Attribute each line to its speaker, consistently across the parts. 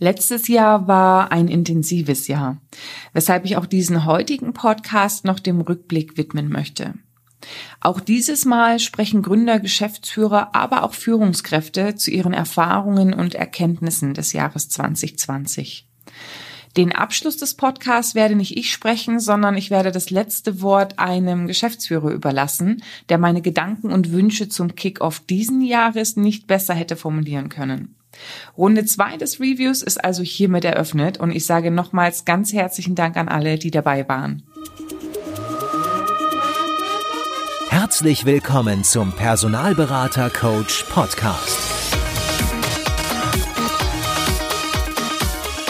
Speaker 1: Letztes Jahr war ein intensives Jahr, weshalb ich auch diesen heutigen Podcast noch dem Rückblick widmen möchte. Auch dieses Mal sprechen Gründer, Geschäftsführer, aber auch Führungskräfte zu ihren Erfahrungen und Erkenntnissen des Jahres 2020. Den Abschluss des Podcasts werde nicht ich sprechen, sondern ich werde das letzte Wort einem Geschäftsführer überlassen, der meine Gedanken und Wünsche zum Kick-off diesen Jahres nicht besser hätte formulieren können. Runde zwei des Reviews ist also hiermit eröffnet und ich sage nochmals ganz herzlichen Dank an alle, die dabei waren.
Speaker 2: Herzlich willkommen zum Personalberater Coach Podcast.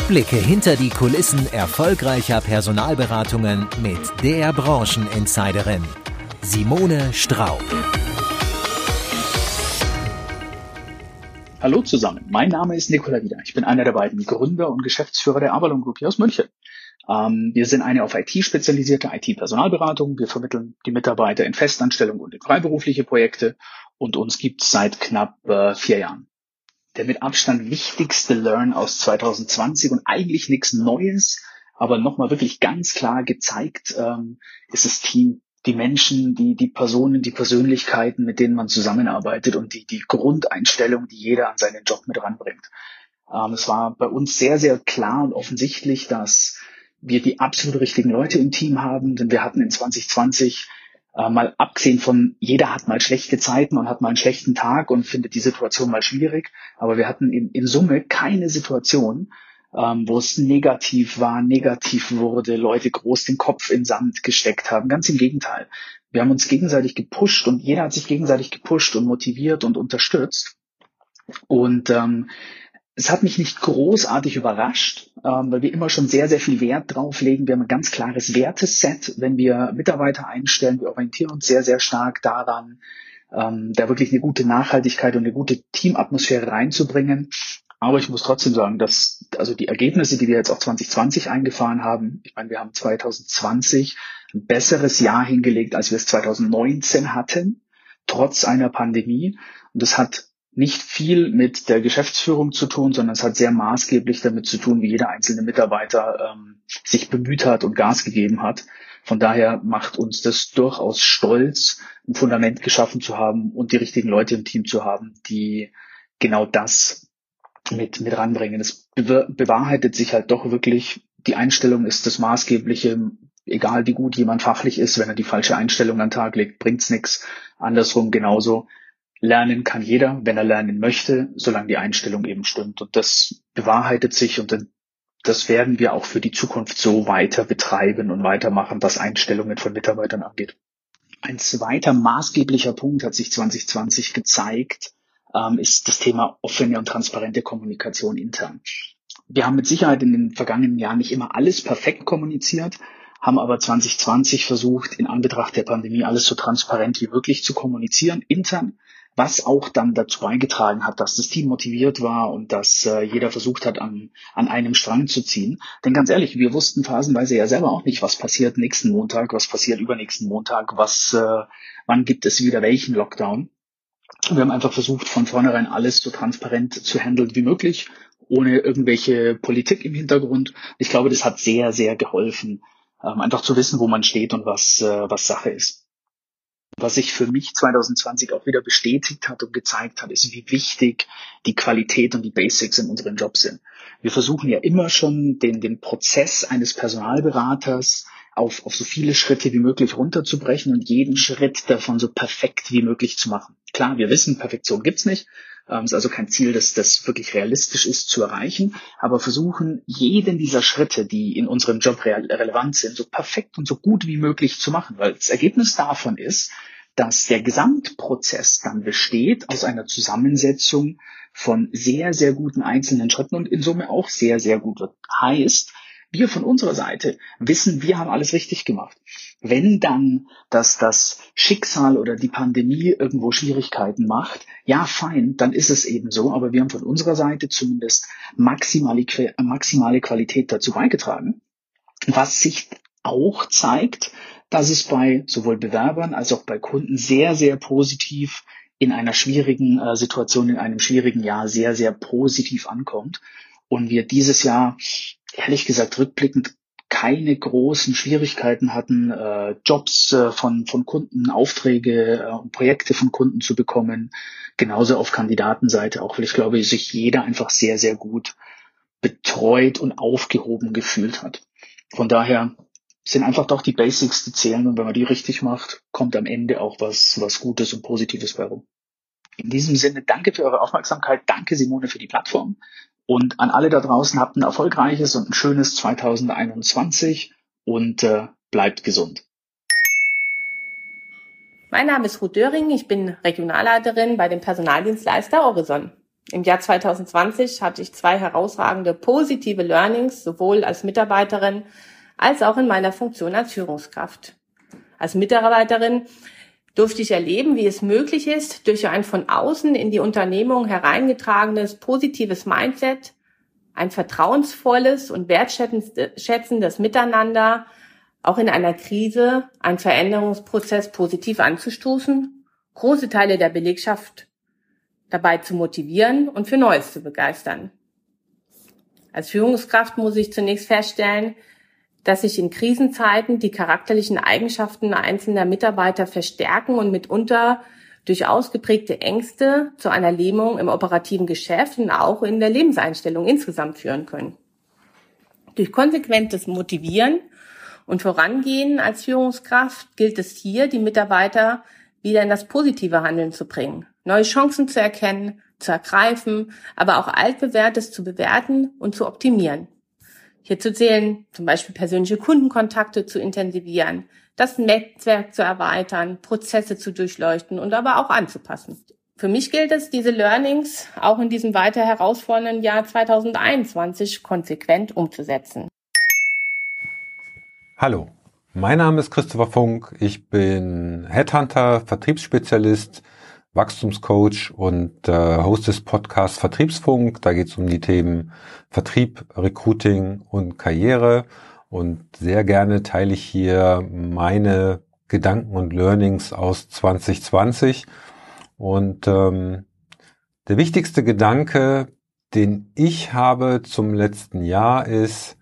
Speaker 2: Blicke hinter die Kulissen erfolgreicher Personalberatungen mit der Brancheninsiderin Simone Straub.
Speaker 3: Hallo zusammen, mein Name ist Nikola Wieder. Ich bin einer der beiden Gründer und Geschäftsführer der Avalon Group hier aus München. Ähm, wir sind eine auf IT spezialisierte IT-Personalberatung. Wir vermitteln die Mitarbeiter in Festanstellung und in freiberufliche Projekte und uns gibt es seit knapp äh, vier Jahren. Der mit Abstand wichtigste Learn aus 2020 und eigentlich nichts Neues, aber nochmal wirklich ganz klar gezeigt, ähm, ist das Team die Menschen, die, die Personen, die Persönlichkeiten, mit denen man zusammenarbeitet und die, die Grundeinstellung, die jeder an seinen Job mit ranbringt. Ähm, es war bei uns sehr, sehr klar und offensichtlich, dass wir die absolut richtigen Leute im Team haben, denn wir hatten in 2020 äh, mal abgesehen von, jeder hat mal schlechte Zeiten und hat mal einen schlechten Tag und findet die Situation mal schwierig, aber wir hatten in, in Summe keine Situation, ähm, wo es negativ war, negativ wurde, Leute groß den Kopf in Sand gesteckt haben. Ganz im Gegenteil. Wir haben uns gegenseitig gepusht und jeder hat sich gegenseitig gepusht und motiviert und unterstützt. Und ähm, es hat mich nicht großartig überrascht, ähm, weil wir immer schon sehr, sehr viel Wert drauf legen. Wir haben ein ganz klares Werteset, wenn wir Mitarbeiter einstellen. Wir orientieren uns sehr, sehr stark daran, ähm, da wirklich eine gute Nachhaltigkeit und eine gute Teamatmosphäre reinzubringen. Aber ich muss trotzdem sagen, dass also die Ergebnisse, die wir jetzt auch 2020 eingefahren haben, ich meine, wir haben 2020 ein besseres Jahr hingelegt, als wir es 2019 hatten, trotz einer Pandemie. Und das hat nicht viel mit der Geschäftsführung zu tun, sondern es hat sehr maßgeblich damit zu tun, wie jeder einzelne Mitarbeiter ähm, sich bemüht hat und Gas gegeben hat. Von daher macht uns das durchaus stolz, ein Fundament geschaffen zu haben und die richtigen Leute im Team zu haben, die genau das mit, mit ranbringen. Es bewahrheitet sich halt doch wirklich, die Einstellung ist das Maßgebliche, egal wie gut jemand fachlich ist, wenn er die falsche Einstellung an den Tag legt, bringt's nichts. Andersrum genauso. Lernen kann jeder, wenn er lernen möchte, solange die Einstellung eben stimmt. Und das bewahrheitet sich und das werden wir auch für die Zukunft so weiter betreiben und weitermachen, was Einstellungen von Mitarbeitern angeht. Ein zweiter maßgeblicher Punkt hat sich 2020 gezeigt, ähm, ist das Thema offene und transparente Kommunikation intern. Wir haben mit Sicherheit in den vergangenen Jahren nicht immer alles perfekt kommuniziert, haben aber 2020 versucht, in Anbetracht der Pandemie alles so transparent wie möglich zu kommunizieren intern, was auch dann dazu beigetragen hat, dass das Team motiviert war und dass äh, jeder versucht hat, an, an einem Strang zu ziehen. Denn ganz ehrlich, wir wussten phasenweise ja selber auch nicht, was passiert nächsten Montag, was passiert übernächsten Montag, was, äh, wann gibt es wieder welchen Lockdown. Wir haben einfach versucht, von vornherein alles so transparent zu handeln wie möglich, ohne irgendwelche Politik im Hintergrund. Ich glaube, das hat sehr, sehr geholfen, ähm, einfach zu wissen, wo man steht und was, äh, was Sache ist. Was sich für mich 2020 auch wieder bestätigt hat und gezeigt hat, ist, wie wichtig die Qualität und die Basics in unserem Job sind. Wir versuchen ja immer schon den, den Prozess eines Personalberaters auf, auf so viele Schritte wie möglich runterzubrechen und jeden Schritt davon so perfekt wie möglich zu machen. Klar, wir wissen, Perfektion gibt's nicht. Ähm, ist also kein Ziel, dass das wirklich realistisch ist zu erreichen, aber versuchen, jeden dieser Schritte, die in unserem Job re relevant sind, so perfekt und so gut wie möglich zu machen. Weil das Ergebnis davon ist, dass der Gesamtprozess dann besteht aus einer Zusammensetzung von sehr, sehr guten einzelnen Schritten und in Summe auch sehr, sehr gut wird. Heißt, wir von unserer Seite wissen, wir haben alles richtig gemacht. Wenn dann dass das Schicksal oder die Pandemie irgendwo Schwierigkeiten macht, ja, fein, dann ist es eben so, aber wir haben von unserer Seite zumindest maximale, maximale Qualität dazu beigetragen, was sich auch zeigt, dass es bei sowohl Bewerbern als auch bei Kunden sehr, sehr positiv in einer schwierigen äh, Situation, in einem schwierigen Jahr sehr, sehr positiv ankommt und wir dieses Jahr, ehrlich gesagt, rückblickend keine großen Schwierigkeiten hatten, äh, Jobs äh, von, von Kunden, Aufträge äh, und Projekte von Kunden zu bekommen. Genauso auf Kandidatenseite auch, weil ich glaube, sich jeder einfach sehr, sehr gut betreut und aufgehoben gefühlt hat. Von daher sind einfach doch die Basics, die zählen und wenn man die richtig macht, kommt am Ende auch was, was Gutes und Positives bei rum. In diesem Sinne, danke für eure Aufmerksamkeit, danke Simone für die Plattform und an alle da draußen habt ein erfolgreiches und ein schönes 2021 und äh, bleibt gesund.
Speaker 4: Mein Name ist Ruth Döring, ich bin Regionalleiterin bei dem Personaldienstleister Horizon. Im Jahr 2020 hatte ich zwei herausragende positive Learnings, sowohl als Mitarbeiterin als auch in meiner Funktion als Führungskraft. Als Mitarbeiterin durfte ich erleben, wie es möglich ist, durch ein von außen in die Unternehmung hereingetragenes positives Mindset, ein vertrauensvolles und wertschätzendes Miteinander, auch in einer Krise einen Veränderungsprozess positiv anzustoßen, große Teile der Belegschaft dabei zu motivieren und für Neues zu begeistern. Als Führungskraft muss ich zunächst feststellen, dass sich in Krisenzeiten die charakterlichen Eigenschaften einzelner Mitarbeiter verstärken und mitunter durch ausgeprägte Ängste zu einer Lähmung im operativen Geschäft und auch in der Lebenseinstellung insgesamt führen können. Durch konsequentes Motivieren und Vorangehen als Führungskraft gilt es hier, die Mitarbeiter wieder in das positive Handeln zu bringen, neue Chancen zu erkennen, zu ergreifen, aber auch altbewährtes zu bewerten und zu optimieren. Hierzu zählen zum Beispiel persönliche Kundenkontakte zu intensivieren, das Netzwerk zu erweitern, Prozesse zu durchleuchten und aber auch anzupassen. Für mich gilt es, diese Learnings auch in diesem weiter herausfordernden Jahr 2021 konsequent umzusetzen.
Speaker 5: Hallo, mein Name ist Christopher Funk. Ich bin Headhunter, Vertriebsspezialist Wachstumscoach und äh, Host des Podcasts Vertriebsfunk. Da geht es um die Themen Vertrieb, Recruiting und Karriere. Und sehr gerne teile ich hier meine Gedanken und Learnings aus 2020. Und ähm, der wichtigste Gedanke, den ich habe zum letzten Jahr ist,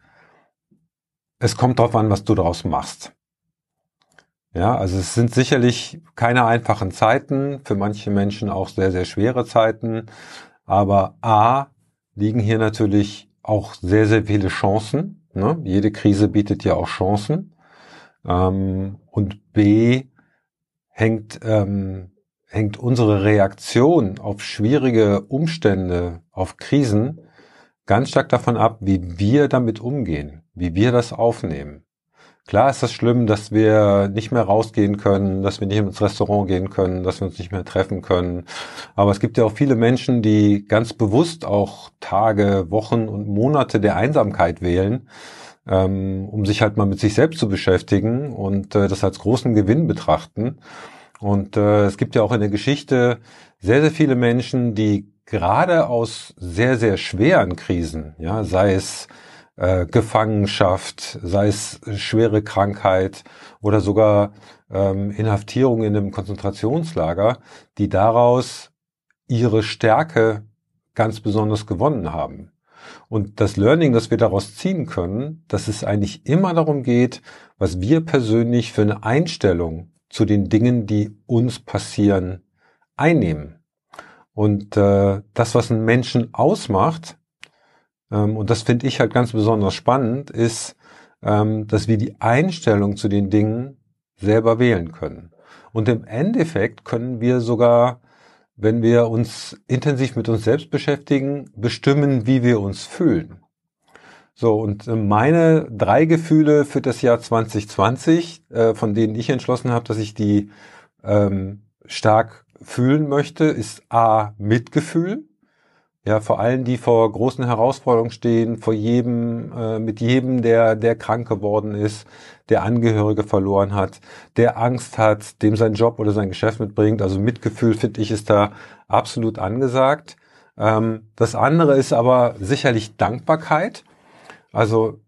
Speaker 5: es kommt darauf an, was du daraus machst. Ja, also es sind sicherlich keine einfachen Zeiten, für manche Menschen auch sehr, sehr schwere Zeiten. Aber A, liegen hier natürlich auch sehr, sehr viele Chancen. Ne? Jede Krise bietet ja auch Chancen. Ähm, und B, hängt, ähm, hängt unsere Reaktion auf schwierige Umstände, auf Krisen ganz stark davon ab, wie wir damit umgehen, wie wir das aufnehmen. Klar ist das schlimm, dass wir nicht mehr rausgehen können, dass wir nicht ins Restaurant gehen können, dass wir uns nicht mehr treffen können. Aber es gibt ja auch viele Menschen, die ganz bewusst auch Tage, Wochen und Monate der Einsamkeit wählen, ähm, um sich halt mal mit sich selbst zu beschäftigen und äh, das als großen Gewinn betrachten. Und äh, es gibt ja auch in der Geschichte sehr, sehr viele Menschen, die gerade aus sehr, sehr schweren Krisen, ja, sei es äh, Gefangenschaft, sei es schwere Krankheit oder sogar ähm, Inhaftierung in einem Konzentrationslager, die daraus ihre Stärke ganz besonders gewonnen haben. Und das Learning, das wir daraus ziehen können, dass es eigentlich immer darum geht, was wir persönlich für eine Einstellung zu den Dingen, die uns passieren, einnehmen. Und äh, das, was einen Menschen ausmacht, ähm, und das finde ich halt ganz besonders spannend, ist, ähm, dass wir die Einstellung zu den Dingen selber wählen können. Und im Endeffekt können wir sogar, wenn wir uns intensiv mit uns selbst beschäftigen, bestimmen, wie wir uns fühlen. So, und äh, meine drei Gefühle für das Jahr 2020, äh, von denen ich entschlossen habe, dass ich die ähm, stark fühlen möchte, ist A, Mitgefühl. Ja, vor allem die vor großen Herausforderungen stehen, vor jedem, äh, mit jedem, der, der krank geworden ist, der Angehörige verloren hat, der Angst hat, dem sein Job oder sein Geschäft mitbringt. Also Mitgefühl, finde ich, ist da absolut angesagt. Ähm, das andere ist aber sicherlich Dankbarkeit. Also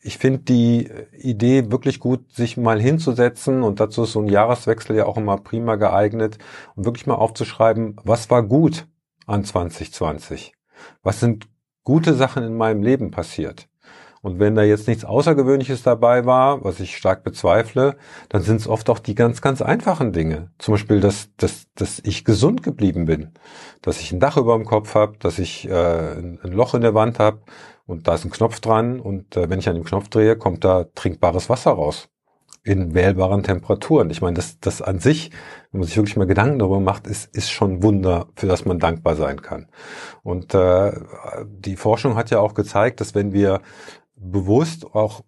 Speaker 5: ich finde die Idee wirklich gut, sich mal hinzusetzen und dazu ist so ein Jahreswechsel ja auch immer prima geeignet und wirklich mal aufzuschreiben, was war gut an 2020? Was sind gute Sachen in meinem Leben passiert. Und wenn da jetzt nichts Außergewöhnliches dabei war, was ich stark bezweifle, dann sind es oft auch die ganz, ganz einfachen Dinge. Zum Beispiel, dass, dass, dass ich gesund geblieben bin, dass ich ein Dach über dem Kopf habe, dass ich äh, ein, Loch in der Wand habe und da ist ein Knopf dran und äh, wenn ich an dem Knopf drehe, kommt da trinkbares Wasser raus in wählbaren Temperaturen. Ich meine, das, das an sich, wenn man sich wirklich mal Gedanken darüber macht, ist, ist schon Wunder, für das man dankbar sein kann. Und äh, die Forschung hat ja auch gezeigt, dass wenn wir bewusst auch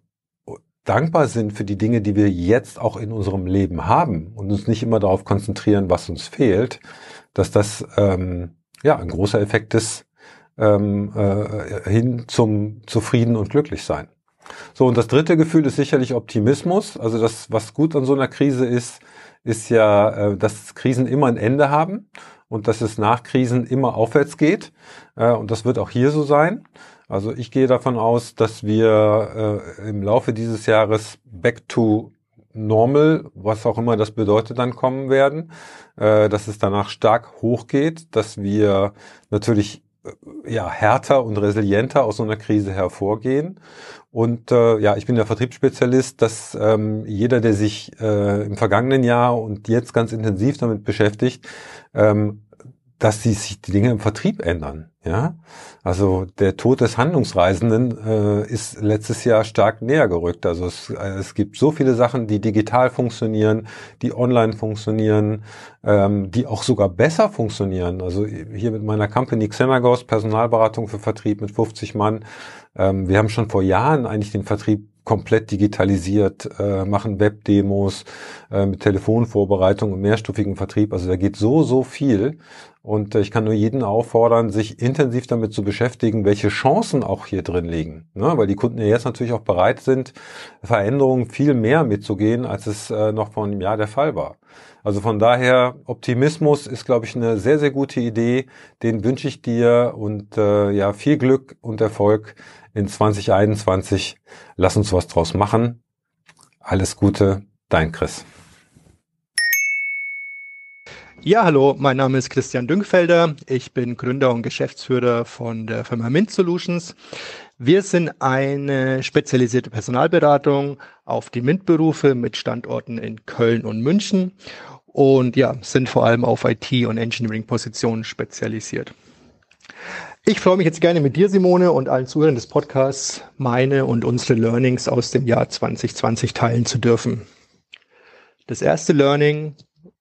Speaker 5: dankbar sind für die Dinge, die wir jetzt auch in unserem Leben haben und uns nicht immer darauf konzentrieren, was uns fehlt, dass das ähm, ja ein großer Effekt ist ähm, äh, hin zum zufrieden und glücklich sein. So, und das dritte Gefühl ist sicherlich Optimismus. Also das, was gut an so einer Krise ist, ist ja, äh, dass Krisen immer ein Ende haben und dass es nach Krisen immer aufwärts geht. Äh, und das wird auch hier so sein. Also ich gehe davon aus, dass wir äh, im Laufe dieses Jahres back to normal, was auch immer das bedeutet, dann kommen werden, dass es danach stark hochgeht, dass wir natürlich ja härter und resilienter aus so einer Krise hervorgehen und äh, ja, ich bin der Vertriebsspezialist, dass ähm, jeder, der sich äh, im vergangenen Jahr und jetzt ganz intensiv damit beschäftigt, ähm, dass die, sich die Dinge im Vertrieb ändern. Ja, also der Tod des Handlungsreisenden äh, ist letztes Jahr stark näher gerückt. Also es, äh, es gibt so viele Sachen, die digital funktionieren, die online funktionieren, ähm, die auch sogar besser funktionieren. Also hier mit meiner Company Xenagos, Personalberatung für Vertrieb mit 50 Mann. Ähm, wir haben schon vor Jahren eigentlich den Vertrieb komplett digitalisiert, äh, machen Webdemos äh, mit Telefonvorbereitung und mehrstufigen Vertrieb. Also da geht so, so viel. Und äh, ich kann nur jeden auffordern, sich intensiv damit zu beschäftigen, welche Chancen auch hier drin liegen. Ne? Weil die Kunden ja jetzt natürlich auch bereit sind, Veränderungen viel mehr mitzugehen, als es äh, noch vor einem Jahr der Fall war. Also von daher, Optimismus ist, glaube ich, eine sehr, sehr gute Idee. Den wünsche ich dir und äh, ja, viel Glück und Erfolg in 2021. Lass uns was draus machen. Alles Gute, dein Chris.
Speaker 6: Ja, hallo, mein Name ist Christian Dünkfelder. Ich bin Gründer und Geschäftsführer von der Firma Mint Solutions. Wir sind eine spezialisierte Personalberatung auf die MINT-Berufe mit Standorten in Köln und München und ja, sind vor allem auf IT- und Engineering-Positionen spezialisiert. Ich freue mich jetzt gerne mit dir, Simone, und allen Zuhörern des Podcasts meine und unsere Learnings aus dem Jahr 2020 teilen zu dürfen. Das erste Learning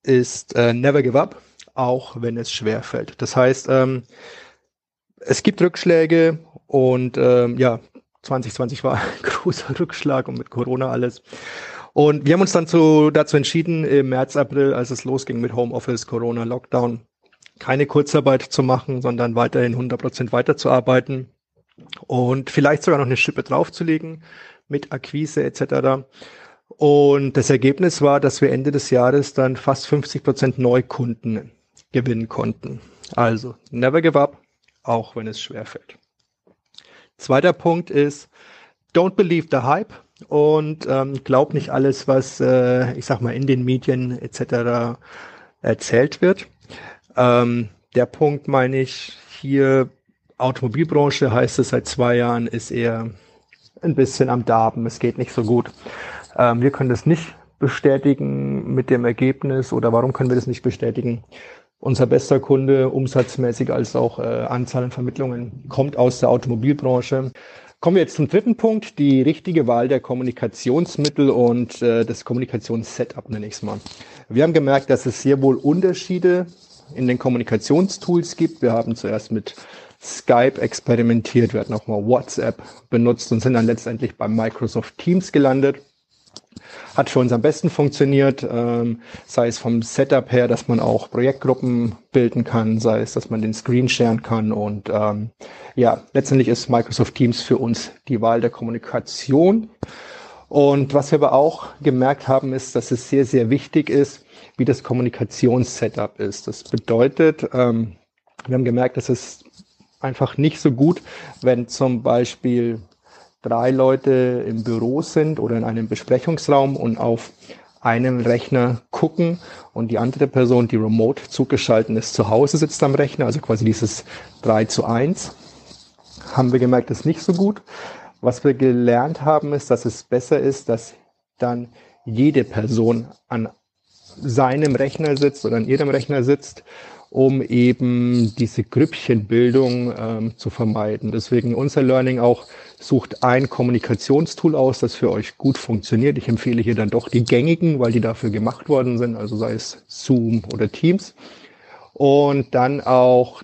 Speaker 6: ist äh, Never Give Up, auch wenn es schwer fällt. Das heißt, ähm, es gibt Rückschläge und ähm, ja, 2020 war ein großer Rückschlag und mit Corona alles. Und wir haben uns dann zu, dazu entschieden, im März, April, als es losging mit Homeoffice, Corona, Lockdown, keine Kurzarbeit zu machen, sondern weiterhin 100 Prozent weiterzuarbeiten und vielleicht sogar noch eine Schippe draufzulegen mit Akquise etc. Und das Ergebnis war, dass wir Ende des Jahres dann fast 50 Prozent Neukunden gewinnen konnten. Also, never give up, auch wenn es schwer fällt. Zweiter Punkt ist, don't believe the hype und ähm, glaub nicht alles, was, äh, ich sag mal, in den Medien etc. erzählt wird. Ähm, der Punkt meine ich hier, Automobilbranche heißt es seit zwei Jahren, ist eher ein bisschen am Darben. Es geht nicht so gut. Ähm, wir können das nicht bestätigen mit dem Ergebnis oder warum können wir das nicht bestätigen? Unser bester Kunde, umsatzmäßig als auch äh, Anzahl an Vermittlungen, kommt aus der Automobilbranche. Kommen wir jetzt zum dritten Punkt, die richtige Wahl der Kommunikationsmittel und äh, das Kommunikationssetup nenne ich es mal. Wir haben gemerkt, dass es sehr wohl Unterschiede in den Kommunikationstools gibt. Wir haben zuerst mit Skype experimentiert, wir hatten auch mal WhatsApp benutzt und sind dann letztendlich bei Microsoft Teams gelandet hat für uns am besten funktioniert, ähm, sei es vom Setup her, dass man auch Projektgruppen bilden kann, sei es, dass man den Screen sharen kann und ähm, ja, letztendlich ist Microsoft Teams für uns die Wahl der Kommunikation. Und was wir aber auch gemerkt haben, ist, dass es sehr, sehr wichtig ist, wie das Kommunikationssetup ist. Das bedeutet, ähm, wir haben gemerkt, dass es einfach nicht so gut, wenn zum Beispiel drei Leute im Büro sind oder in einem Besprechungsraum und auf einem Rechner gucken und die andere Person, die remote zugeschaltet ist, zu Hause sitzt am Rechner, also quasi dieses 3 zu 1. haben wir gemerkt, ist nicht so gut. Was wir gelernt haben, ist, dass es besser ist, dass dann jede Person an seinem Rechner sitzt oder an ihrem Rechner sitzt, um eben diese Grüppchenbildung ähm, zu vermeiden. Deswegen unser Learning auch sucht ein Kommunikationstool aus, das für euch gut funktioniert. Ich empfehle hier dann doch die gängigen, weil die dafür gemacht worden sind, also sei es Zoom oder Teams. Und dann auch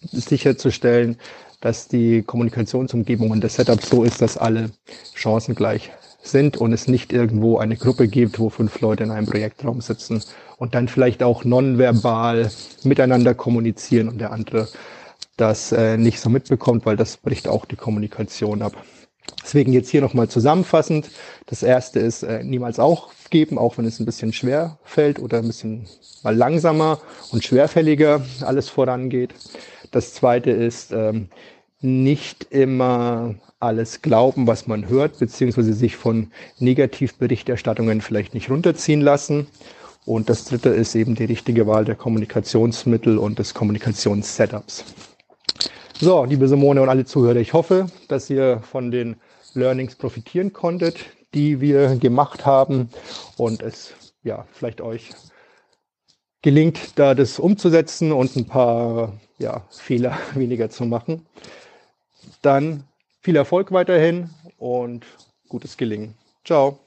Speaker 6: sicherzustellen, dass die Kommunikationsumgebung und das Setup so ist, dass alle Chancen gleich sind und es nicht irgendwo eine Gruppe gibt, wo fünf Leute in einem Projektraum sitzen und dann vielleicht auch nonverbal miteinander kommunizieren und der andere das äh, nicht so mitbekommt, weil das bricht auch die Kommunikation ab. Deswegen jetzt hier nochmal zusammenfassend. Das erste ist äh, niemals aufgeben, auch wenn es ein bisschen schwer fällt oder ein bisschen mal langsamer und schwerfälliger alles vorangeht. Das zweite ist ähm, nicht immer alles glauben, was man hört, beziehungsweise sich von Negativberichterstattungen vielleicht nicht runterziehen lassen. Und das dritte ist eben die richtige Wahl der Kommunikationsmittel und des Kommunikationssetups. So, liebe Simone und alle Zuhörer, ich hoffe, dass ihr von den Learnings profitieren konntet, die wir gemacht haben und es ja vielleicht euch gelingt, da das umzusetzen und ein paar ja, Fehler weniger zu machen. Dann viel Erfolg weiterhin und gutes Gelingen. Ciao.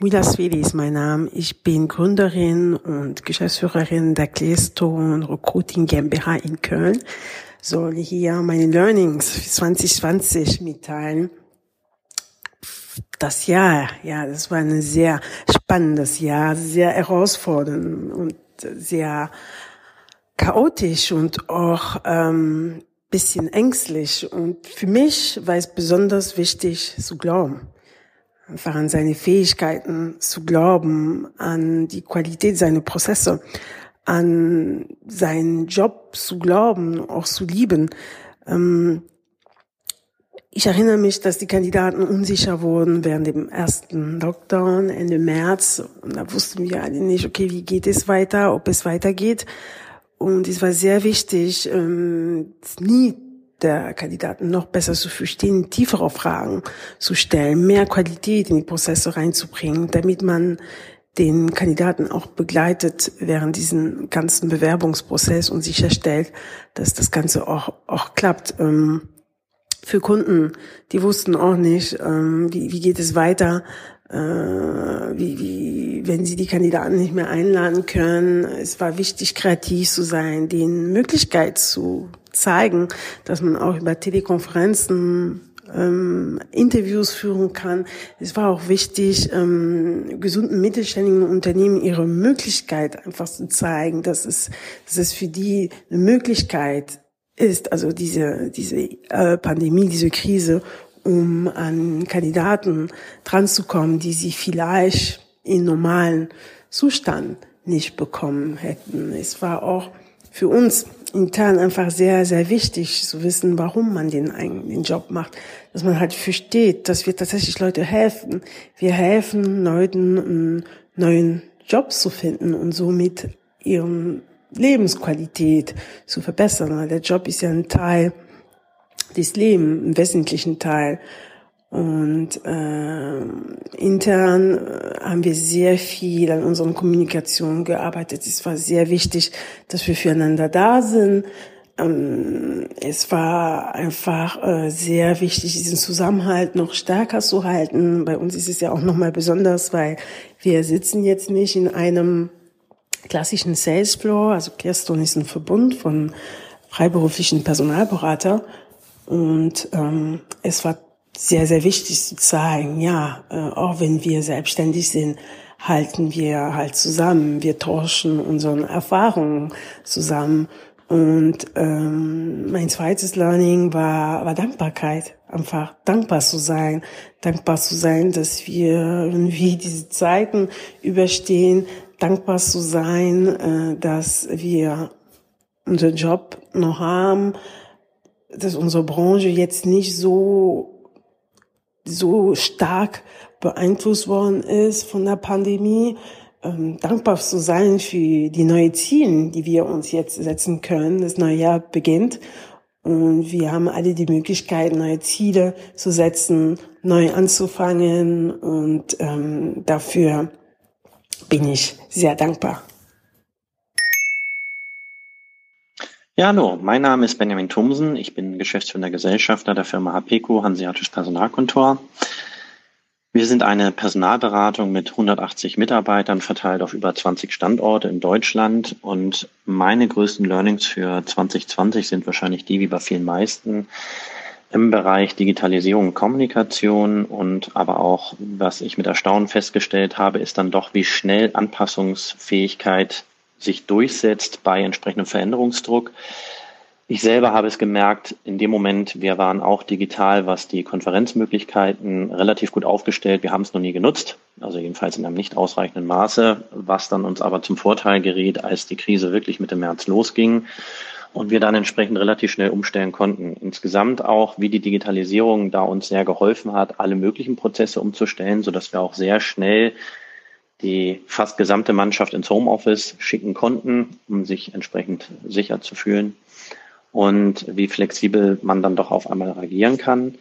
Speaker 7: Mila Swedi ist mein Name. Ich bin Gründerin und Geschäftsführerin der Clearstone Recruiting GmbH in Köln. Soll hier meine Learnings für 2020 mitteilen. Das Jahr, ja, das war ein sehr spannendes Jahr, sehr herausfordernd und sehr chaotisch und auch ähm, bisschen ängstlich. Und für mich war es besonders wichtig zu glauben. Einfach an seine Fähigkeiten zu glauben, an die Qualität seiner Prozesse, an seinen Job zu glauben, auch zu lieben. Ähm, ich erinnere mich, dass die Kandidaten unsicher wurden während dem ersten Lockdown Ende März. Und da wussten wir alle nicht, okay, wie geht es weiter, ob es weitergeht. Und es war sehr wichtig, ähm, nie der Kandidaten noch besser zu verstehen, tiefere Fragen zu stellen, mehr Qualität in die Prozesse reinzubringen, damit man den Kandidaten auch begleitet während diesen ganzen Bewerbungsprozess und sicherstellt, dass das Ganze auch, auch klappt. Ähm, für Kunden, die wussten auch nicht, ähm, wie, wie geht es weiter, äh, wie, wie, wenn sie die Kandidaten nicht mehr einladen können. Es war wichtig, kreativ zu sein, den Möglichkeit zu zeigen, dass man auch über Telekonferenzen ähm, Interviews führen kann. Es war auch wichtig, ähm, gesunden mittelständigen Unternehmen ihre Möglichkeit einfach zu zeigen, dass es, dass es für die eine Möglichkeit ist, also diese, diese äh, Pandemie, diese Krise, um an Kandidaten dran zu kommen, die sie vielleicht in normalen Zustand nicht bekommen hätten. Es war auch für uns intern einfach sehr, sehr wichtig zu wissen, warum man den, den Job macht. Dass man halt versteht, dass wir tatsächlich Leute helfen. Wir helfen Leuten, einen neuen Job zu finden und somit ihren Lebensqualität zu verbessern. Weil der Job ist ja ein Teil des Lebens, ein wesentlichen Teil. Und äh, intern haben wir sehr viel an unseren Kommunikation gearbeitet. Es war sehr wichtig, dass wir füreinander da sind. Ähm, es war einfach äh, sehr wichtig, diesen Zusammenhalt noch stärker zu halten. Bei uns ist es ja auch nochmal besonders, weil wir sitzen jetzt nicht in einem klassischen Sales Floor. Also Kerston ist ein Verbund von freiberuflichen Personalberater. Und ähm, es war sehr, sehr wichtig zu zeigen, ja, äh, auch wenn wir selbstständig sind, halten wir halt zusammen, wir tauschen unsere Erfahrungen zusammen. Und ähm, mein zweites Learning war, war Dankbarkeit. Einfach dankbar zu sein. Dankbar zu sein, dass wir irgendwie diese Zeiten überstehen. Dankbar zu sein, äh, dass wir unseren Job noch haben, dass unsere Branche jetzt nicht so so stark beeinflusst worden ist von der Pandemie. ähm, dankbar zu sein für die neuen Ziele, die wir uns jetzt setzen können. Das neue Jahr beginnt und wir haben alle die Möglichkeit, neue Ziele zu setzen, neu anzufangen und ähm, dafür bin ich sehr dankbar.
Speaker 8: Ja, hallo, mein Name ist Benjamin Thomsen. Ich bin Geschäftsführender Gesellschafter der Firma HPECO, Hanseatisch Personalkontor. Wir sind eine Personalberatung mit 180 Mitarbeitern verteilt auf über 20 Standorte in Deutschland. Und meine größten Learnings für 2020 sind wahrscheinlich die, wie bei vielen meisten, im Bereich Digitalisierung und Kommunikation und aber auch, was ich mit Erstaunen festgestellt habe, ist dann doch, wie schnell Anpassungsfähigkeit sich durchsetzt bei entsprechendem Veränderungsdruck. Ich selber habe es gemerkt, in dem Moment, wir waren auch digital, was die Konferenzmöglichkeiten relativ gut aufgestellt. Wir haben es noch nie genutzt, also jedenfalls in einem nicht ausreichenden Maße, was dann uns aber zum Vorteil geriet, als die Krise wirklich Mitte März losging und wir dann entsprechend relativ schnell umstellen konnten. Insgesamt auch, wie die Digitalisierung da uns sehr geholfen hat, alle möglichen Prozesse umzustellen, sodass wir auch sehr schnell die fast gesamte Mannschaft ins Homeoffice schicken konnten, um sich entsprechend sicher zu fühlen und wie flexibel man dann doch auf einmal reagieren kann.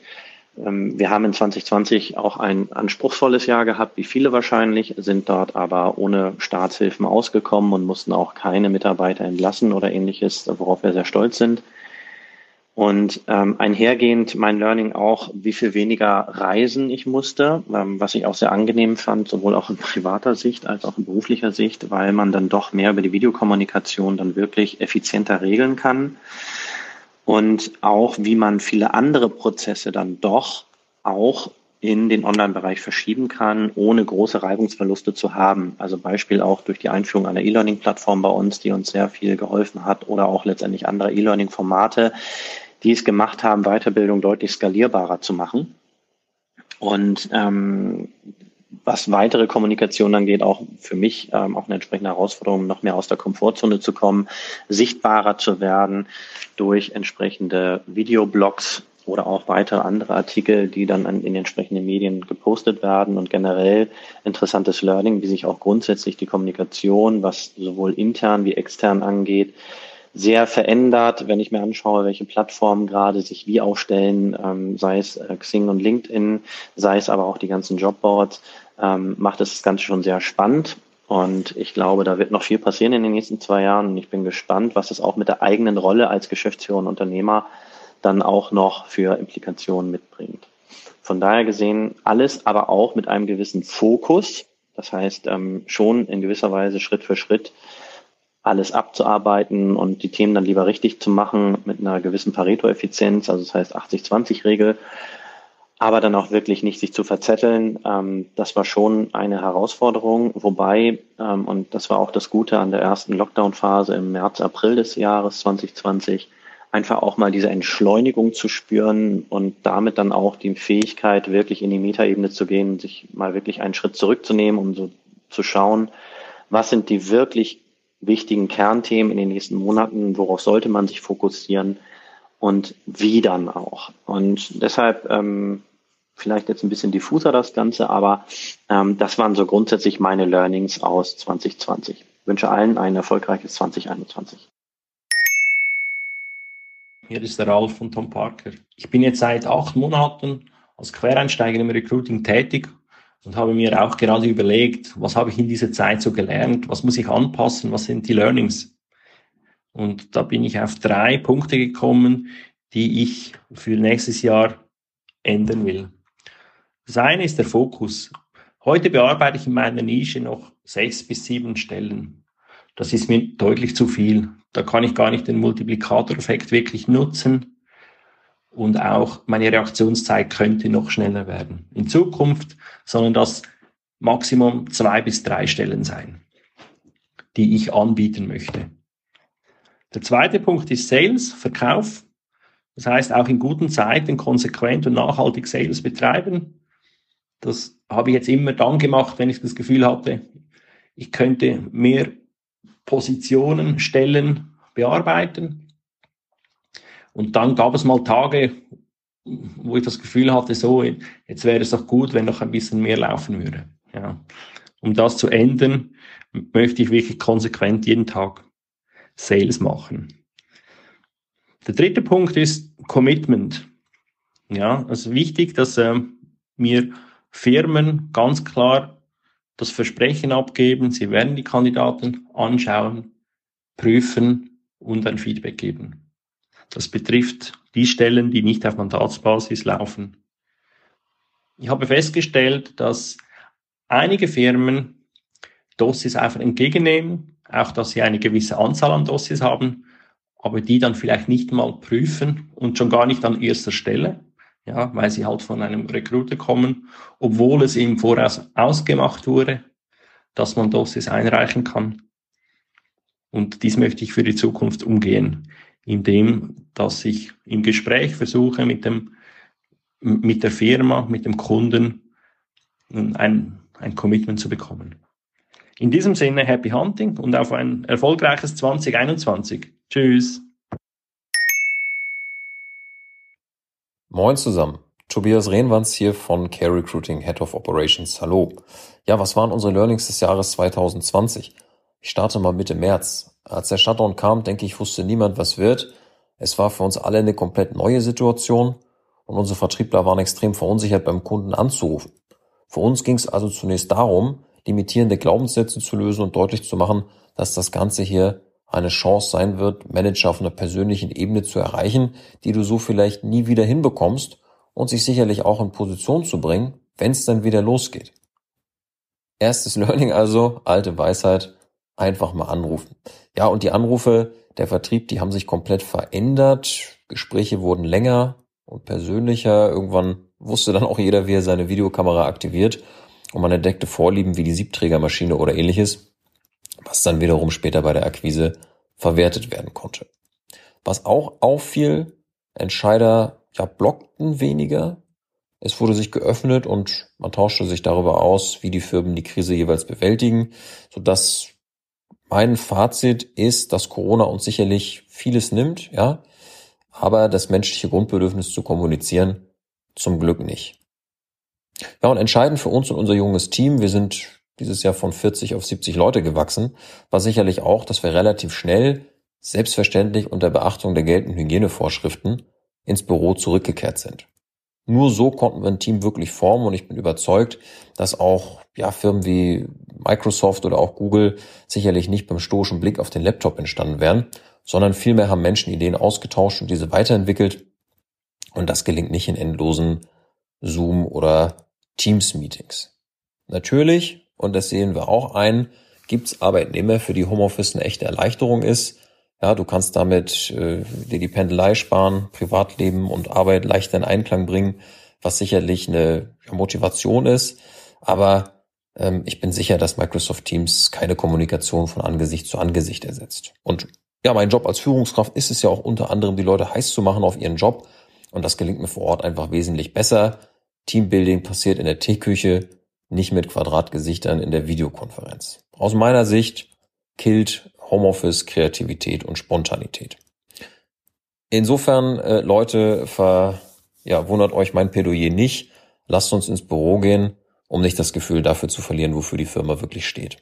Speaker 8: Ähm, wir haben in 2020 auch ein anspruchsvolles Jahr gehabt, wie viele wahrscheinlich, sind dort aber ohne Staatshilfen ausgekommen und mussten auch keine Mitarbeiter entlassen oder ähnliches, worauf wir sehr stolz sind. Und ähm, einhergehend mein Learning auch, wie viel weniger reisen ich musste, ähm, was ich auch sehr angenehm fand, sowohl auch in privater Sicht als auch in beruflicher Sicht, weil man dann doch mehr über die Videokommunikation dann wirklich effizienter regeln kann und auch wie man viele andere Prozesse dann doch auch in den Online-Bereich verschieben kann, ohne große Reibungsverluste zu haben. Also Beispiel auch durch die Einführung einer E-Learning-Plattform bei uns, die uns sehr viel geholfen hat oder auch letztendlich andere E-Learning-Formate, die es gemacht haben, Weiterbildung deutlich skalierbarer zu machen. Und ähm, was weitere Kommunikation angeht, auch für mich ähm, auch eine entsprechende Herausforderung, noch mehr aus der Komfortzone zu kommen, sichtbarer zu werden durch entsprechende Videoblogs oder auch weitere andere Artikel, die dann in den entsprechenden Medien gepostet werden und generell interessantes Learning, wie sich auch grundsätzlich die Kommunikation, was sowohl intern wie extern angeht, sehr verändert, wenn ich mir anschaue, welche Plattformen gerade sich wie aufstellen, ähm, sei es äh, Xing und LinkedIn, sei es aber auch die ganzen Jobboards, ähm, macht es das Ganze schon sehr spannend. Und ich glaube, da wird noch viel passieren in den nächsten zwei Jahren. Und ich bin gespannt, was es auch mit der eigenen Rolle als Geschäftsführer und Unternehmer dann auch noch für Implikationen mitbringt. Von daher gesehen alles, aber auch mit einem gewissen Fokus. Das heißt, ähm, schon in gewisser Weise Schritt für Schritt alles abzuarbeiten und die Themen dann lieber richtig zu machen mit einer gewissen Pareto-Effizienz, also das heißt 80-20-Regel, aber dann auch wirklich nicht sich zu verzetteln. Ähm, das war schon eine Herausforderung, wobei, ähm, und das war auch das Gute an der ersten Lockdown-Phase im März, April des Jahres 2020, einfach auch mal diese Entschleunigung zu spüren und damit dann auch die Fähigkeit, wirklich in die Metaebene zu gehen, sich mal wirklich einen Schritt zurückzunehmen, um so zu schauen, was sind die wirklich wichtigen Kernthemen in den nächsten Monaten, worauf sollte man sich fokussieren und wie dann auch. Und deshalb ähm, vielleicht jetzt ein bisschen diffuser das Ganze, aber ähm, das waren so grundsätzlich meine Learnings aus 2020. Ich wünsche allen ein erfolgreiches 2021.
Speaker 9: Hier ist der Ralf von Tom Parker. Ich bin jetzt seit acht Monaten als Quereinsteiger im Recruiting tätig und habe mir auch gerade überlegt, was habe ich in dieser Zeit so gelernt, was muss ich anpassen, was sind die Learnings. Und da bin ich auf drei Punkte gekommen, die ich für nächstes Jahr ändern will. Das eine ist der Fokus. Heute bearbeite ich in meiner Nische noch sechs bis sieben Stellen. Das ist mir deutlich zu viel. Da kann ich gar nicht den Multiplikatoreffekt wirklich nutzen und auch meine Reaktionszeit könnte noch schneller werden. In Zukunft sollen das Maximum zwei bis drei Stellen sein, die ich anbieten möchte. Der zweite Punkt ist Sales, Verkauf. Das heißt, auch in guten Zeiten konsequent und nachhaltig Sales betreiben. Das habe ich jetzt immer dann gemacht, wenn ich das Gefühl hatte, ich könnte mehr Positionen, Stellen bearbeiten und dann gab es mal Tage, wo ich das Gefühl hatte, so, jetzt wäre es doch gut, wenn noch ein bisschen mehr laufen würde. Ja. um das zu ändern, möchte ich wirklich konsequent jeden Tag Sales machen. Der dritte Punkt ist Commitment. Ja, also wichtig, dass äh, mir Firmen ganz klar das Versprechen abgeben, sie werden die Kandidaten anschauen, prüfen und ein Feedback geben. Das betrifft die Stellen, die nicht auf Mandatsbasis laufen. Ich habe festgestellt, dass einige Firmen Dossiers einfach entgegennehmen, auch dass sie eine gewisse Anzahl an Dossiers haben, aber die dann vielleicht nicht mal prüfen und schon gar nicht an erster Stelle, ja, weil sie halt von einem Recruiter kommen, obwohl es im Voraus ausgemacht wurde, dass man Dossiers einreichen kann. Und dies möchte ich für die Zukunft umgehen, indem, dass ich im Gespräch versuche mit dem, mit der Firma, mit dem Kunden ein, ein Commitment zu bekommen. In diesem Sinne, happy hunting und auf ein erfolgreiches 2021. Tschüss.
Speaker 10: Moin zusammen. Tobias Rehnwanz hier von Care Recruiting Head of Operations. Hallo. Ja, was waren unsere Learnings des Jahres 2020? Ich starte mal Mitte März. Als der Shutdown kam, denke ich, wusste niemand, was wird. Es war für uns alle eine komplett neue Situation und unsere Vertriebler waren extrem verunsichert beim Kunden anzurufen. Für uns ging es also zunächst darum, limitierende Glaubenssätze zu lösen und deutlich zu machen, dass das Ganze hier eine Chance sein wird, Manager auf einer persönlichen Ebene zu erreichen, die du so vielleicht nie wieder hinbekommst und sich sicherlich auch in Position zu bringen, wenn es dann wieder losgeht. Erstes Learning also, alte Weisheit, einfach mal anrufen. Ja, und die Anrufe, der Vertrieb, die haben sich komplett verändert. Gespräche wurden länger und persönlicher. Irgendwann wusste dann auch jeder, wie er seine Videokamera aktiviert und man entdeckte Vorlieben wie die Siebträgermaschine oder ähnliches, was dann wiederum später bei der Akquise verwertet werden konnte. Was auch auffiel, Entscheider ja blockten weniger. Es wurde sich geöffnet und man tauschte sich darüber aus, wie die Firmen die Krise jeweils bewältigen, sodass mein Fazit ist, dass Corona uns sicherlich vieles nimmt, ja, aber das menschliche Grundbedürfnis zu kommunizieren zum Glück nicht. Ja, und entscheidend für uns und unser junges Team, wir sind dieses Jahr von 40 auf 70 Leute gewachsen, war sicherlich auch, dass wir relativ schnell, selbstverständlich unter Beachtung der geltenden Hygienevorschriften, ins Büro zurückgekehrt sind. Nur so konnten wir ein Team wirklich formen und ich bin überzeugt, dass auch ja, Firmen wie Microsoft oder auch Google sicherlich nicht beim stoischen Blick auf den Laptop entstanden wären, sondern vielmehr haben Menschen Ideen ausgetauscht und diese weiterentwickelt. Und das gelingt nicht in endlosen Zoom oder Teams-Meetings. Natürlich, und das sehen wir auch ein, gibt's Arbeitnehmer, für die Homeoffice eine echte Erleichterung ist. Ja, du kannst damit äh, dir die Pendelei sparen, Privatleben und Arbeit leichter in Einklang bringen, was sicherlich eine Motivation ist. Aber ähm, ich bin sicher, dass Microsoft Teams keine Kommunikation von Angesicht zu Angesicht ersetzt. Und ja, mein Job als Führungskraft ist es ja auch unter anderem, die Leute heiß zu machen auf ihren Job. Und das gelingt mir vor Ort einfach wesentlich besser. Teambuilding passiert in der Teeküche, nicht mit Quadratgesichtern in der Videokonferenz. Aus meiner Sicht killt Homeoffice Kreativität und Spontanität. Insofern, äh, Leute, ver, ja, wundert euch mein Plädoyer nicht. Lasst uns ins Büro gehen, um nicht das Gefühl dafür zu verlieren, wofür die Firma wirklich steht.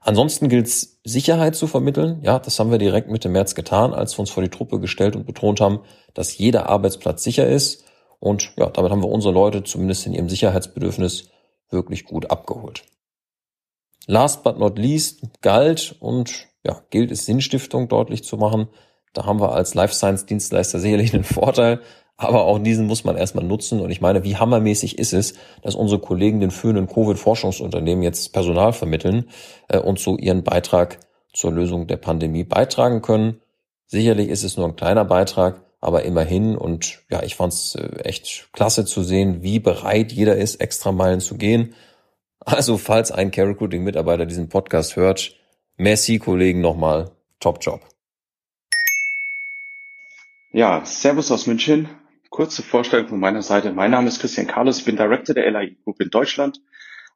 Speaker 10: Ansonsten gilt es, Sicherheit zu vermitteln. Ja, das haben wir direkt Mitte März getan, als wir uns vor die Truppe gestellt und betont haben, dass jeder Arbeitsplatz sicher ist. Und ja, damit haben wir unsere Leute zumindest in ihrem Sicherheitsbedürfnis wirklich gut abgeholt. Last but not least galt und ja, gilt es Sinnstiftung deutlich zu machen. Da haben wir als Life Science Dienstleister sicherlich einen Vorteil, aber auch diesen muss man erstmal nutzen. Und ich meine, wie hammermäßig ist es, dass unsere Kollegen den führenden Covid-Forschungsunternehmen jetzt Personal vermitteln äh, und so ihren Beitrag zur Lösung der Pandemie beitragen können. Sicherlich ist es nur ein kleiner Beitrag, aber immerhin. Und ja, ich fand es äh, echt klasse zu sehen, wie bereit jeder ist, extra Meilen zu gehen. Also, falls ein Care Recruiting Mitarbeiter diesen Podcast hört, merci Kollegen nochmal, top Job.
Speaker 11: Ja, Servus aus München. Kurze Vorstellung von meiner Seite. Mein Name ist Christian Carlos, ich bin Director der LHI Group in Deutschland.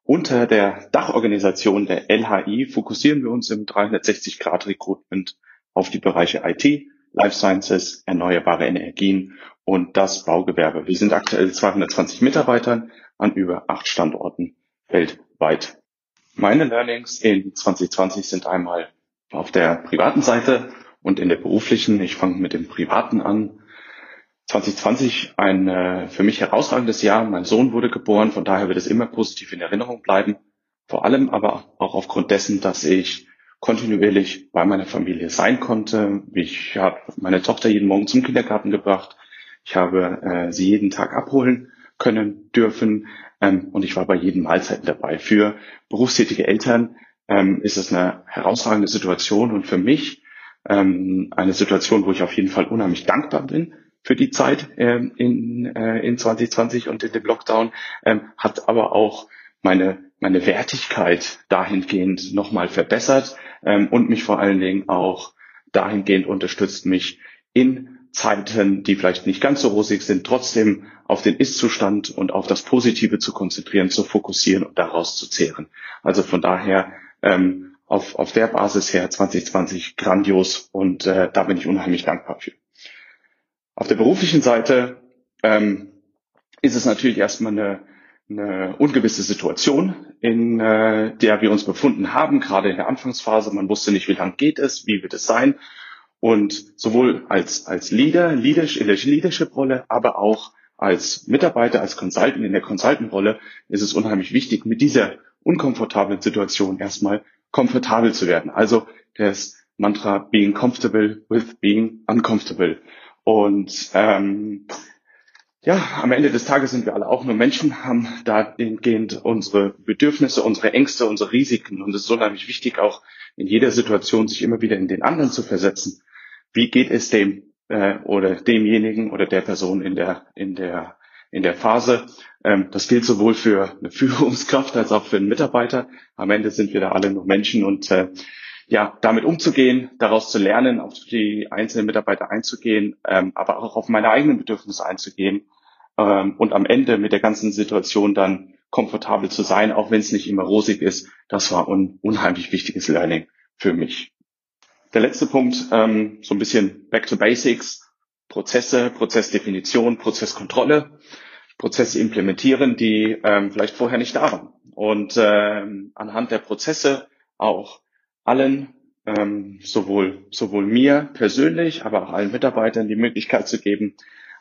Speaker 11: Unter der Dachorganisation der LHI fokussieren wir uns im 360-Grad-Recruitment auf die Bereiche IT, Life Sciences, erneuerbare Energien und das Baugewerbe. Wir sind aktuell 220 Mitarbeitern an über acht Standorten weltweit. Meine Learnings in 2020 sind einmal auf der privaten Seite und in der beruflichen. Ich fange mit dem privaten an. 2020 ein äh, für mich herausragendes Jahr. Mein Sohn wurde geboren, von daher wird es immer positiv in Erinnerung bleiben. Vor allem aber auch aufgrund dessen, dass ich kontinuierlich bei meiner Familie sein konnte. Ich habe meine Tochter jeden Morgen zum Kindergarten gebracht. Ich habe äh, sie jeden Tag abholen können dürfen ähm, und ich war bei jeden Mahlzeiten dabei. Für berufstätige Eltern ähm, ist es eine herausragende Situation und für mich ähm, eine Situation, wo ich auf jeden Fall unheimlich dankbar bin für die Zeit ähm, in, äh, in 2020 und in dem Lockdown, ähm, hat aber auch meine, meine Wertigkeit dahingehend nochmal verbessert ähm, und mich vor allen Dingen auch dahingehend unterstützt, mich in Zeiten, die vielleicht nicht ganz so rosig sind, trotzdem auf den Ist-Zustand und auf das Positive zu konzentrieren, zu fokussieren und daraus zu zehren. Also von daher ähm, auf, auf der Basis her 2020 grandios und äh, da bin ich unheimlich dankbar für. Auf der beruflichen Seite ähm, ist es natürlich erstmal eine, eine ungewisse Situation, in äh, der wir uns befunden haben, gerade in der Anfangsphase. Man wusste nicht, wie lang geht es, wie wird es sein. Und sowohl als, als Leader, Leadership, in der Leadership-Rolle, aber auch als Mitarbeiter, als Consultant in der Consultant-Rolle ist es unheimlich wichtig, mit dieser unkomfortablen Situation erstmal komfortabel zu werden. Also das Mantra being comfortable with being uncomfortable. Und ähm, ja, am Ende des Tages sind wir alle auch nur Menschen, haben dahingehend unsere Bedürfnisse, unsere Ängste, unsere Risiken. Und es ist unheimlich wichtig, auch in jeder Situation sich immer wieder in den anderen zu versetzen. Wie geht es dem äh, oder demjenigen oder der Person in der, in der, in der Phase? Ähm, das gilt sowohl für eine Führungskraft als auch für einen Mitarbeiter. Am Ende sind wir da alle nur Menschen und äh, ja, damit umzugehen, daraus zu lernen, auf die einzelnen Mitarbeiter einzugehen, ähm, aber auch auf meine eigenen Bedürfnisse einzugehen ähm, und am Ende mit der ganzen Situation dann komfortabel zu sein, auch wenn es nicht immer rosig ist, das war ein unheimlich wichtiges Learning für mich. Der letzte Punkt, ähm, so ein bisschen Back to Basics, Prozesse, Prozessdefinition, Prozesskontrolle. Prozesse implementieren, die ähm, vielleicht vorher nicht da waren. Und ähm, anhand der Prozesse auch allen, ähm, sowohl, sowohl mir persönlich, aber auch allen Mitarbeitern die Möglichkeit zu geben,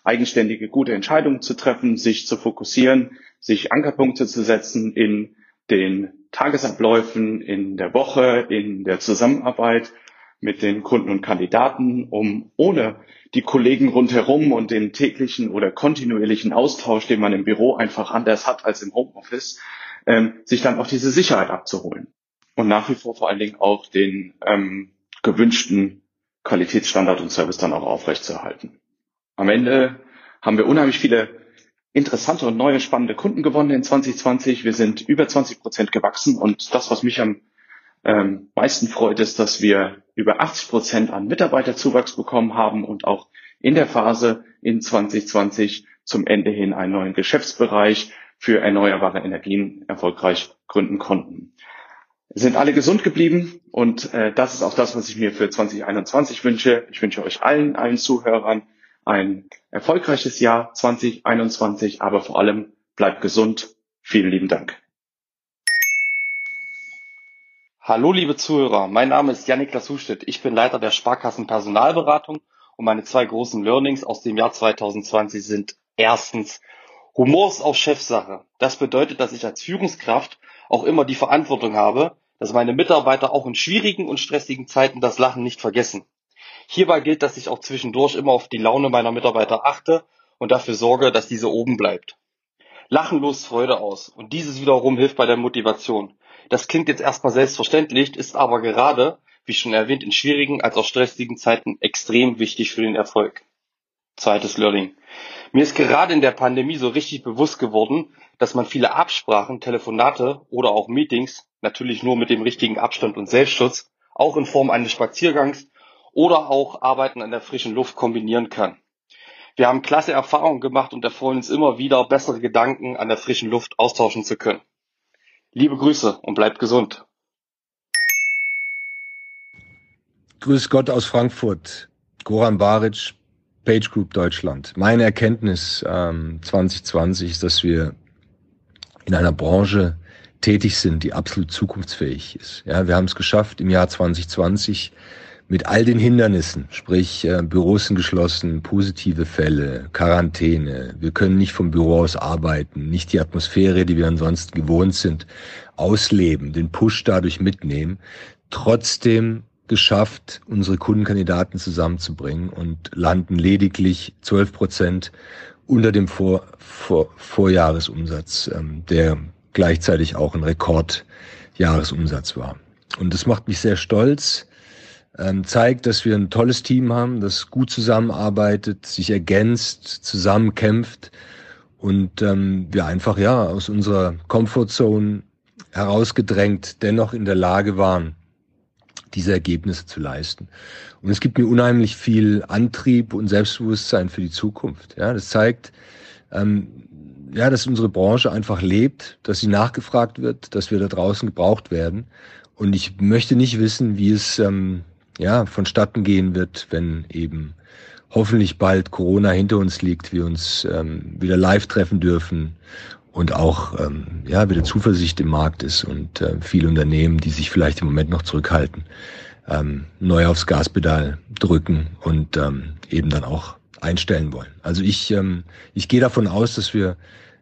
Speaker 11: eigenständige, gute Entscheidungen zu treffen, sich zu fokussieren, sich Ankerpunkte zu setzen in den Tagesabläufen, in der Woche, in der Zusammenarbeit mit den Kunden und Kandidaten, um ohne die Kollegen rundherum und den täglichen oder kontinuierlichen Austausch, den man im Büro einfach anders hat als im Homeoffice, ähm, sich dann auch diese Sicherheit abzuholen. Und nach wie vor vor allen Dingen auch den ähm, gewünschten Qualitätsstandard und Service dann auch aufrechtzuerhalten. Am Ende haben wir unheimlich viele interessante und neue spannende Kunden gewonnen in 2020. Wir sind über 20 Prozent gewachsen und das, was mich am ähm, meisten freut, ist, dass wir über 80 Prozent an Mitarbeiterzuwachs bekommen haben und auch in der Phase in 2020 zum Ende hin einen neuen Geschäftsbereich für erneuerbare Energien erfolgreich gründen konnten. Sind alle gesund geblieben und äh, das ist auch das, was ich mir für 2021 wünsche. Ich wünsche euch allen, allen Zuhörern ein erfolgreiches Jahr 2021, aber vor allem bleibt gesund. Vielen lieben Dank.
Speaker 12: Hallo liebe Zuhörer, mein Name ist Yannick Lasustedt. Ich bin Leiter der Sparkassen Personalberatung und meine zwei großen Learnings aus dem Jahr 2020 sind erstens, Humor ist auch Chefsache. Das bedeutet, dass ich als Führungskraft auch immer die Verantwortung habe, dass meine Mitarbeiter auch in schwierigen und stressigen Zeiten das Lachen nicht vergessen. Hierbei gilt, dass ich auch zwischendurch immer auf die Laune meiner Mitarbeiter achte und dafür sorge, dass diese oben bleibt. Lachen löst Freude aus und dieses wiederum hilft bei der Motivation. Das klingt jetzt erstmal selbstverständlich, ist aber gerade, wie schon erwähnt, in schwierigen als auch stressigen Zeiten extrem wichtig für den Erfolg. Zweites Learning. Mir ist gerade in der Pandemie so richtig bewusst geworden, dass man viele Absprachen, Telefonate oder auch Meetings, natürlich nur mit dem richtigen Abstand und Selbstschutz, auch in Form eines Spaziergangs oder auch Arbeiten an der frischen Luft kombinieren kann. Wir haben klasse Erfahrungen gemacht und erfreuen uns immer wieder, bessere Gedanken an der frischen Luft austauschen zu können. Liebe Grüße und bleibt gesund.
Speaker 13: Grüß Gott aus Frankfurt. Goran Baric, Page Group Deutschland. Meine Erkenntnis ähm, 2020 ist, dass wir in einer Branche tätig sind, die absolut zukunftsfähig ist. Ja, wir haben es geschafft im Jahr 2020 mit all den Hindernissen, sprich äh, Büros sind geschlossen, positive Fälle, Quarantäne, wir können nicht vom Büro aus arbeiten, nicht die Atmosphäre, die wir ansonsten gewohnt sind, ausleben, den Push dadurch mitnehmen, trotzdem geschafft, unsere Kundenkandidaten zusammenzubringen und landen lediglich 12 Prozent unter dem Vor, Vor, Vorjahresumsatz, ähm, der gleichzeitig auch ein Rekordjahresumsatz war. Und das macht mich sehr stolz, ähm, zeigt, dass wir ein tolles Team haben, das gut zusammenarbeitet, sich ergänzt, zusammenkämpft und ähm, wir einfach ja aus unserer Comfortzone herausgedrängt dennoch in der Lage waren, diese Ergebnisse zu leisten. Und es gibt mir unheimlich viel Antrieb und Selbstbewusstsein für die Zukunft. Ja, das zeigt, ähm, ja, dass unsere Branche einfach lebt, dass sie nachgefragt wird, dass wir da draußen gebraucht werden. Und ich möchte nicht wissen, wie es ähm, ja vonstatten gehen wird, wenn eben hoffentlich bald Corona hinter uns liegt, wir uns ähm, wieder live treffen dürfen und auch ähm, ja wieder Zuversicht im Markt ist und äh, viele Unternehmen, die sich vielleicht im Moment noch zurückhalten, ähm, neu aufs Gaspedal drücken und ähm, eben dann auch einstellen wollen. Also ich ähm, ich gehe davon aus, dass wir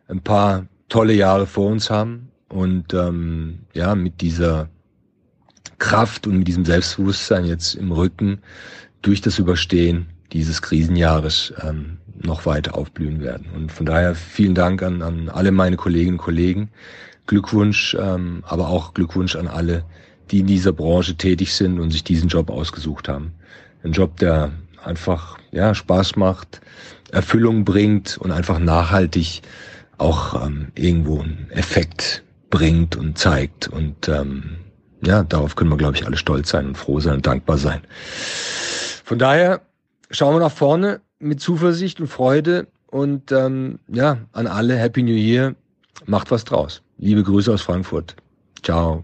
Speaker 13: ein paar tolle Jahre vor uns haben und ähm, ja mit dieser Kraft und mit diesem Selbstbewusstsein jetzt im Rücken durch das Überstehen dieses Krisenjahres ähm, noch weiter aufblühen werden. Und von daher vielen Dank an, an alle meine Kolleginnen und Kollegen. Glückwunsch, ähm, aber auch Glückwunsch an alle, die in dieser Branche tätig sind und sich diesen Job ausgesucht haben. Ein Job, der einfach ja, Spaß macht, Erfüllung bringt und einfach nachhaltig auch ähm, irgendwo einen Effekt bringt und zeigt. Und ähm, ja, darauf können wir, glaube ich, alle stolz sein und froh sein und dankbar sein. Von daher schauen wir nach vorne mit Zuversicht und Freude und ähm, ja, an alle Happy New Year. Macht was draus. Liebe Grüße aus Frankfurt. Ciao.